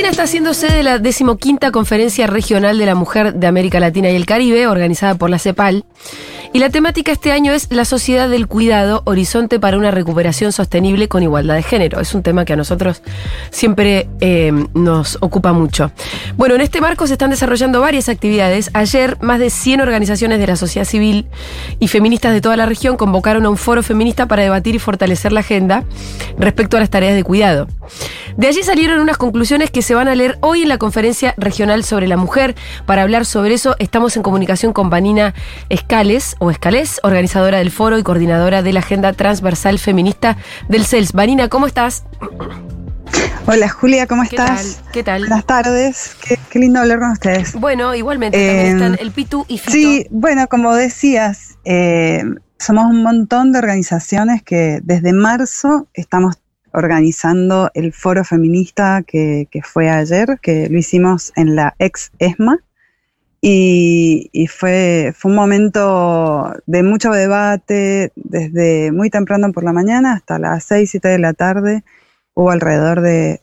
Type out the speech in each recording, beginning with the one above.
Argentina está haciendo sede de la decimoquinta Conferencia Regional de la Mujer de América Latina y el Caribe, organizada por la CEPAL. Y la temática este año es la sociedad del cuidado, horizonte para una recuperación sostenible con igualdad de género. Es un tema que a nosotros siempre eh, nos ocupa mucho. Bueno, en este marco se están desarrollando varias actividades. Ayer, más de 100 organizaciones de la sociedad civil y feministas de toda la región convocaron a un foro feminista para debatir y fortalecer la agenda respecto a las tareas de cuidado. De allí salieron unas conclusiones que se van a leer hoy en la conferencia regional sobre la mujer. Para hablar sobre eso, estamos en comunicación con Vanina Escales, o Escalés, organizadora del foro y coordinadora de la Agenda Transversal Feminista del CELS. Vanina, ¿cómo estás? Hola Julia, ¿cómo ¿Qué estás? tal? ¿Qué tal? Buenas tardes, qué, qué lindo hablar con ustedes. Bueno, igualmente también Eh, están el Pitu y Fito. Sí, bueno, como decías, eh, somos un montón de organizaciones que desde marzo estamos organizando el foro feminista que, que fue ayer, que lo hicimos en la ex ESMA. Y, fue, fue un momento de mucho debate, desde muy temprano por la mañana hasta las 6, 7 de la tarde. Hubo alrededor de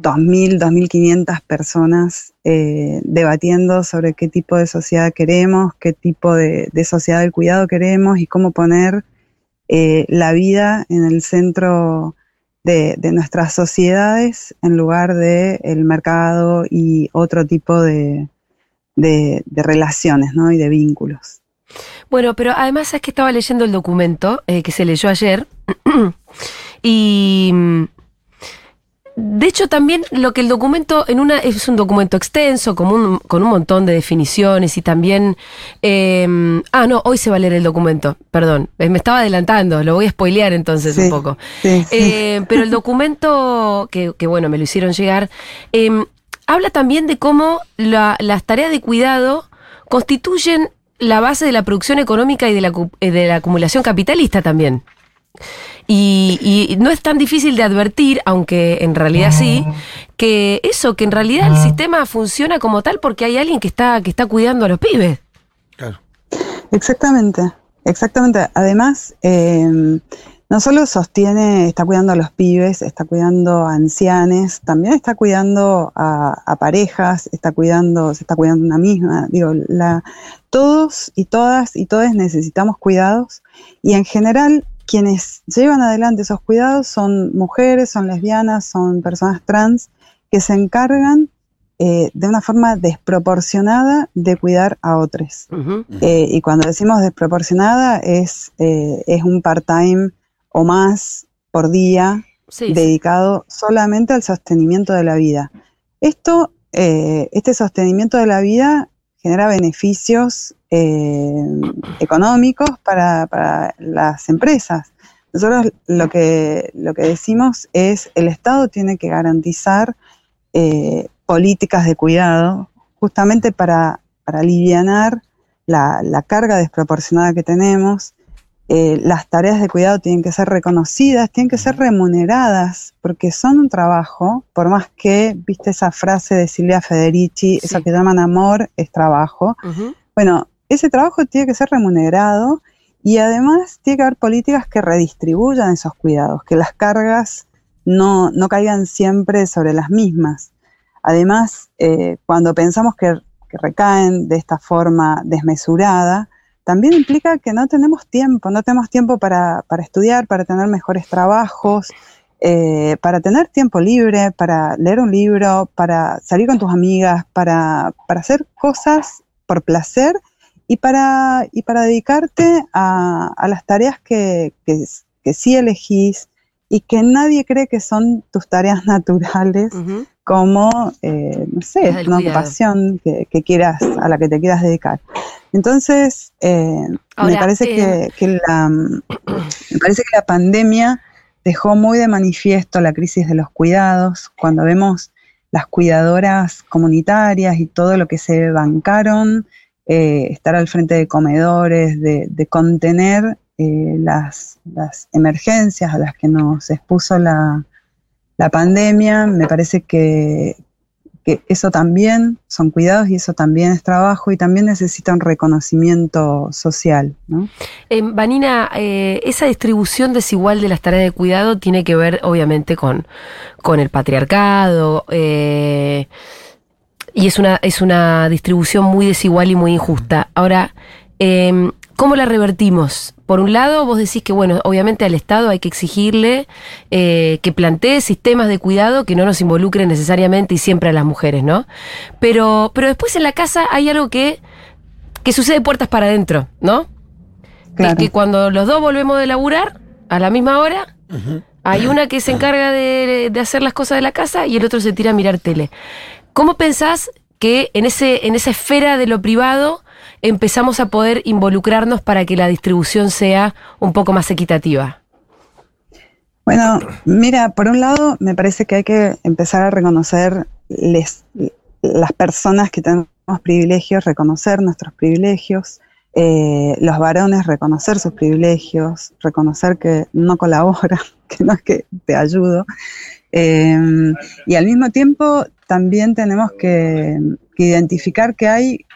2.000, 2.500 personas eh, debatiendo sobre qué tipo de sociedad queremos, qué tipo de, de sociedad del cuidado queremos y cómo poner eh, la vida en el centro de, de nuestras sociedades en lugar del el mercado y otro tipo de, de- de relaciones ¿no? y de vínculos. Bueno, pero además es que estaba leyendo el documento eh, que se leyó ayer y mm, de hecho también lo que el documento en una es un documento extenso un- con un montón de definiciones y también eh, ah no hoy se va a leer el documento perdón eh, me estaba adelantando lo voy a spoilear entonces un poco sí, sí. Eh, pero el documento, que, que bueno, me lo hicieron llegar, eh, habla también de cómo la- las tareas de cuidado constituyen la base de la producción económica y de la, eh, de la acumulación capitalista también. Y, y no es tan difícil de advertir, aunque en realidad sí, que eso, que en realidad el sistema funciona como tal porque hay alguien que está, que está cuidando a los pibes. Claro. Exactamente, exactamente. Además, eh, no solo sostiene, está cuidando a los pibes, está cuidando a ancianes, también está cuidando a, a parejas, está cuidando, se está cuidando una misma. Digo, la, todos y todas y todos necesitamos cuidados y en general quienes llevan adelante esos cuidados son mujeres, son lesbianas, son personas trans que se encargan eh, de una forma desproporcionada de cuidar a otros. Eh, y cuando decimos desproporcionada es, eh, es un part-time o más por día Sí, sí. dedicado solamente al sostenimiento de la vida. Esto, eh, este sostenimiento de la vida genera beneficios eh, económicos para, para las empresas. Nosotros lo que, lo que decimos es el Estado tiene que garantizar eh, políticas de cuidado justamente para, para alivianar la, la carga desproporcionada que tenemos. Eh, las tareas de cuidado tienen que ser reconocidas, tienen que ser remuneradas, porque son un trabajo, por más que, viste esa frase de Silvia Federici, Sí. eso que llaman amor es trabajo. Bueno, ese trabajo tiene que ser remunerado y además tiene que haber políticas que redistribuyan esos cuidados, que las cargas no, no caigan siempre sobre las mismas. Además, eh, cuando pensamos que, recaen de esta forma desmesurada, también implica que no tenemos tiempo, no tenemos tiempo para, para estudiar, para tener mejores trabajos, eh, para tener tiempo libre, para leer un libro, para salir con tus amigas, para, para hacer cosas por placer y para, y para dedicarte a, a las tareas que, que, que sí elegís y que nadie cree que son tus tareas naturales como, eh, no sé, una cuidado. ocupación que, que quieras, a la que te quieras dedicar. Entonces, eh, Ahora, me parece eh, que, que la, me parece que la pandemia dejó muy de manifiesto la crisis de los cuidados, cuando vemos las cuidadoras comunitarias y todo lo que se bancaron eh, estar al frente de comedores, de, contener eh, las, las, emergencias a las que nos expuso la, la pandemia. Me parece que, eso también son cuidados y eso también es trabajo y también necesita un reconocimiento social. ¿no? Eh, Vanina, eh, esa distribución desigual de las tareas de cuidado tiene que ver obviamente con, con el patriarcado y es una, es una distribución muy desigual y muy injusta. Ahora, em, ¿Cómo la revertimos? Por un lado, vos decís que, bueno, obviamente al Estado hay que exigirle eh, que plantee sistemas de cuidado que no nos involucren necesariamente y siempre a las mujeres, ¿no? Pero, pero después en la casa hay algo que, que sucede puertas para adentro, ¿no? Claro. Que, que cuando los dos volvemos de laburar a la misma hora, hay una que se encarga de, de hacer las cosas de la casa y el otro se tira a mirar tele. ¿Cómo pensás que en, ese, en esa esfera de lo privado empezamos a poder involucrarnos para que la distribución sea un poco más equitativa? Bueno, mira, por un lado me parece que hay que empezar a reconocer les, las personas que tenemos privilegios, reconocer nuestros privilegios, eh, los varones reconocer sus privilegios, reconocer que no colabora, que no es que te ayudo. Eh, y al mismo tiempo también tenemos que, identificar que hay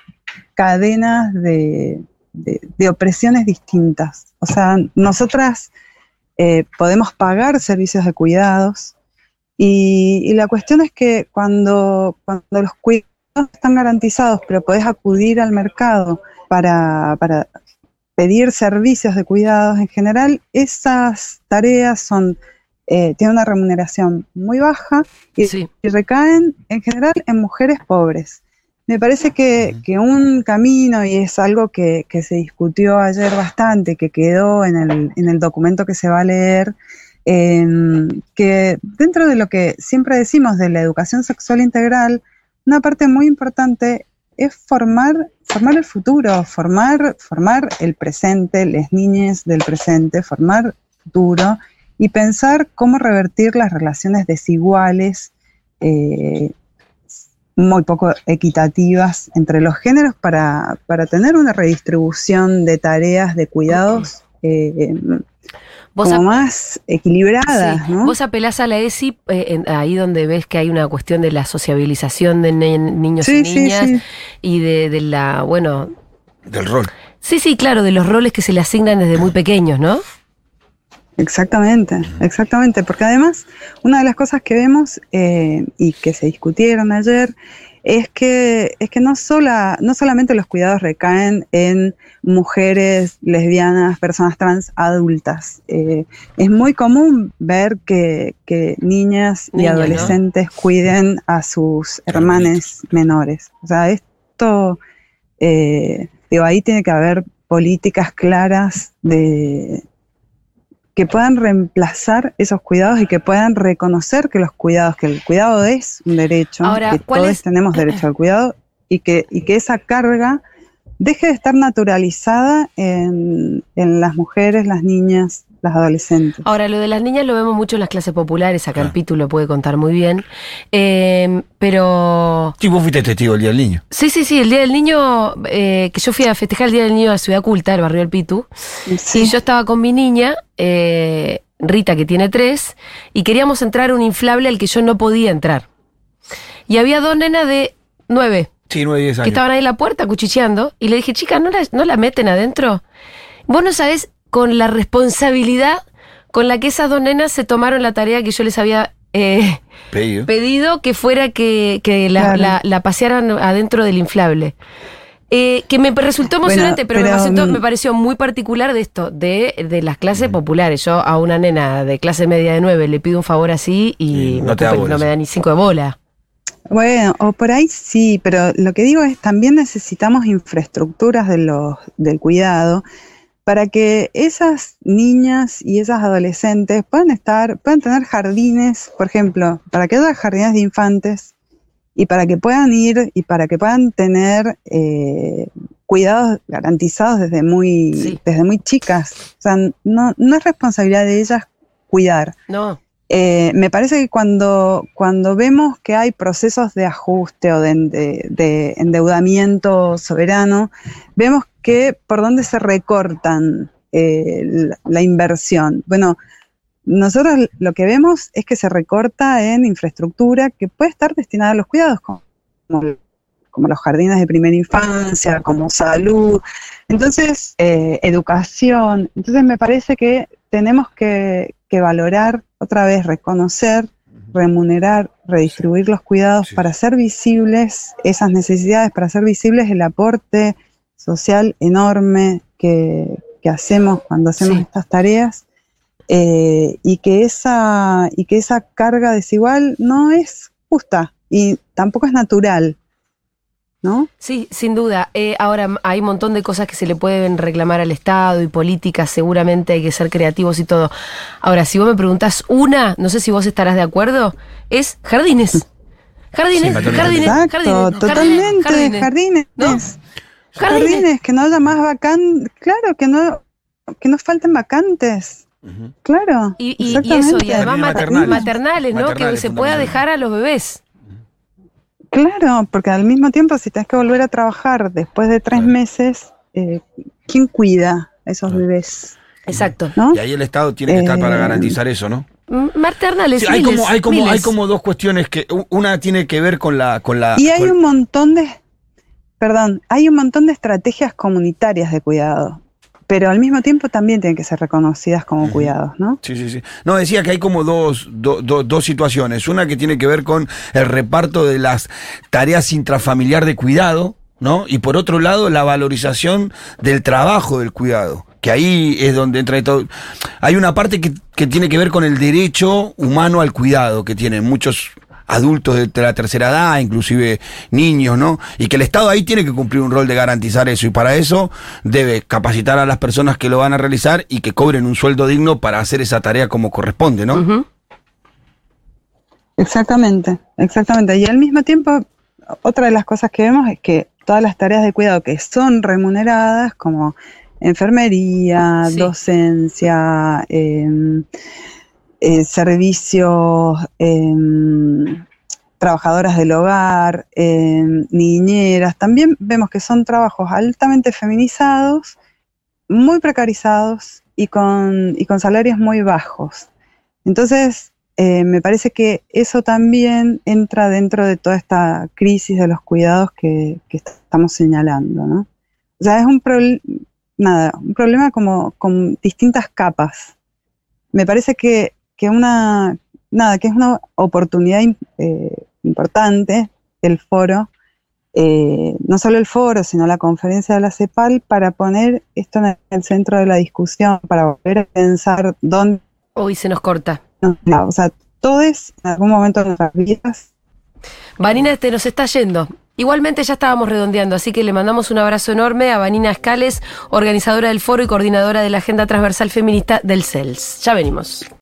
cadenas de, de, opresiones distintas. O sea, nosotras eh, podemos pagar servicios de cuidados y, y, la cuestión es que cuando, cuando los cuidados están garantizados, pero podés acudir al mercado para, para pedir servicios de cuidados en general, esas tareas son eh, tienen una remuneración muy baja y, sí. y, recaen en general en mujeres pobres. Me parece que, que un camino, y es algo que, que, se discutió ayer bastante, que quedó en el, en el documento que se va a leer, eh, que dentro de lo que siempre decimos de la educación sexual integral, una parte muy importante es formar, formar el futuro, formar, formar el presente, las niñas del presente, formar futuro y pensar cómo revertir las relaciones desiguales, eh, muy poco equitativas entre los géneros para, para, tener una redistribución de tareas de cuidados eh, ¿Vos como más equilibrada. Sí. ¿no? Vos apelás a la ESI, eh, en, ahí donde ves que hay una cuestión de la sociabilización de niños sí, y niñas sí, y de, de la, bueno... Del rol. Sí, sí, claro, de los roles que se le asignan desde muy pequeños, ¿no? Exactamente, exactamente, porque además una de las cosas que vemos eh, y que se discutieron ayer es que, es que no, sola, no solamente los cuidados recaen en mujeres lesbianas, personas trans adultas. Eh, es muy común ver que, que niñas Niña, y adolescentes ¿no? cuiden a sus hermanes menores. O sea, esto, eh, digo, ahí tiene que haber políticas claras de, que puedan reemplazar esos cuidados y que puedan reconocer que los cuidados, que el cuidado es un derecho, Ahora, que todos es? tenemos derecho al cuidado y que, y que esa carga deje de estar naturalizada en, en las mujeres, las niñas, las adolescentes. Ahora, lo de las niñas lo vemos mucho en las clases populares, acá el Pitu lo puede contar muy bien, eh, pero... Sí, vos fuiste testigo del Día del Niño. Sí, sí, sí, el Día del Niño, eh, que yo fui a festejar el Día del Niño a Ciudad Culta, el barrio del Pitu, sí. y yo estaba con mi niña, eh, Rita, que tiene tres, y queríamos entrar a un inflable al que yo no podía entrar. Y había dos nenas de nueve. Sí, nueve, diez años. Que estaban ahí en la puerta cuchicheando, y le dije, chica, ¿no la, ¿no la meten adentro? Vos no sabés con la responsabilidad con la que esas dos nenas se tomaron la tarea que yo les había eh, pedido. pedido. que fuera que, que la, claro. la, la, pasearan adentro del inflable. Eh, que me resultó emocionante, bueno, pero, pero me, resultó, me, pareció muy particular de esto, de, de, las clases populares. Yo a una nena de clase media de nueve le pido un favor así y no, me, no me da ni cinco de bola. Bueno, o por ahí sí, pero lo que digo es también necesitamos infraestructuras de los, del cuidado para que esas niñas y esas adolescentes puedan estar, puedan tener jardines, por ejemplo, para que haya jardines de infantes y para que puedan ir y para que puedan tener eh, cuidados garantizados desde muy, sí. desde muy chicas. O sea, no, no es responsabilidad de ellas cuidar. No. Eh, me parece que cuando, cuando vemos que hay procesos de ajuste o de, de- de endeudamiento soberano, vemos que por dónde se recortan eh, la, la inversión. Bueno, nosotros lo que vemos es que se recorta en infraestructura que puede estar destinada a los cuidados, como, como los jardines de primera infancia, como salud, entonces eh, educación. Entonces me parece que tenemos que, que valorar otra vez, reconocer, remunerar, redistribuir los cuidados Sí. para hacer visibles esas necesidades, para hacer visibles el aporte social enorme que, que hacemos cuando hacemos Sí. estas tareas eh, y, que esa, y que esa carga desigual no es justa y tampoco es natural. ¿No? Sí, sin duda. Eh, ahora hay un montón de cosas que se le pueden reclamar al Estado y políticas, seguramente hay que ser creativos y todo. Ahora, si vos me preguntás una, no sé si vos estarás de acuerdo, es jardines. Jardines, Sí, jardines, Exacto, jardines, totalmente, jardines, jardines. ¿No? Jardines. Jardines. que no haya más vacantes, claro, que no, que no falten vacantes, claro. Y, y- y eso, y además maternales. maternales, ¿no? que Maternales, se pueda dejar a los bebés. Claro, porque al mismo tiempo, si tenés que volver a trabajar después de tres Claro. meses, eh, ¿quién cuida a esos Claro. bebés? Exacto. ¿No? Y ahí el Estado tiene que estar para Eh, garantizar eso, ¿no? Maternales, Sí, hay, miles, como, hay, como, hay miles. como dos cuestiones que una tiene que ver con la... Con la Y hay con- un montón de, perdón, hay un montón de estrategias comunitarias de cuidado, pero al mismo tiempo también tienen que ser reconocidas como cuidados, ¿no? Sí, sí, sí. No, decía que hay como dos, do- do- dos situaciones. Una que tiene que ver con el reparto de las tareas intrafamiliar de cuidado, ¿no? Y por otro lado, la valorización del trabajo del cuidado. Que ahí es donde entra todo. Hay una parte que, que tiene que ver con el derecho humano al cuidado que tienen muchos adultos de la tercera edad, inclusive niños, ¿no? Y que el Estado ahí tiene que cumplir un rol de garantizar eso y para eso debe capacitar a las personas que lo van a realizar y que cobren un sueldo digno para hacer esa tarea como corresponde, ¿no? Exactamente, exactamente. Y al mismo tiempo, otra de las cosas que vemos es que todas las tareas de cuidado que son remuneradas, como enfermería, Sí. docencia, em, eh, servicios, em, trabajadoras del hogar, em, niñeras, también vemos que son trabajos altamente feminizados, muy precarizados y con, y con salarios muy bajos. Entonces, eh, me parece que eso también entra dentro de toda esta crisis de los cuidados que, estamos señalando, ¿no? O sea, es un, nada, un problema como con distintas capas. Me parece que, que una, nada, que es una oportunidad eh, importante el foro, eh, no solo el foro, sino la conferencia de la CEPAL, para poner esto en el centro de la discusión, para volver a pensar dónde Uy, se nos corta. no, no, o sea, todos en algún momento de nuestras vidas. Vanina, este nos está yendo. Igualmente ya estábamos redondeando, así que le mandamos un abrazo enorme a Vanina Escales, organizadora del foro y coordinadora de la Agenda Transversal Feminista del CELS. Ya venimos.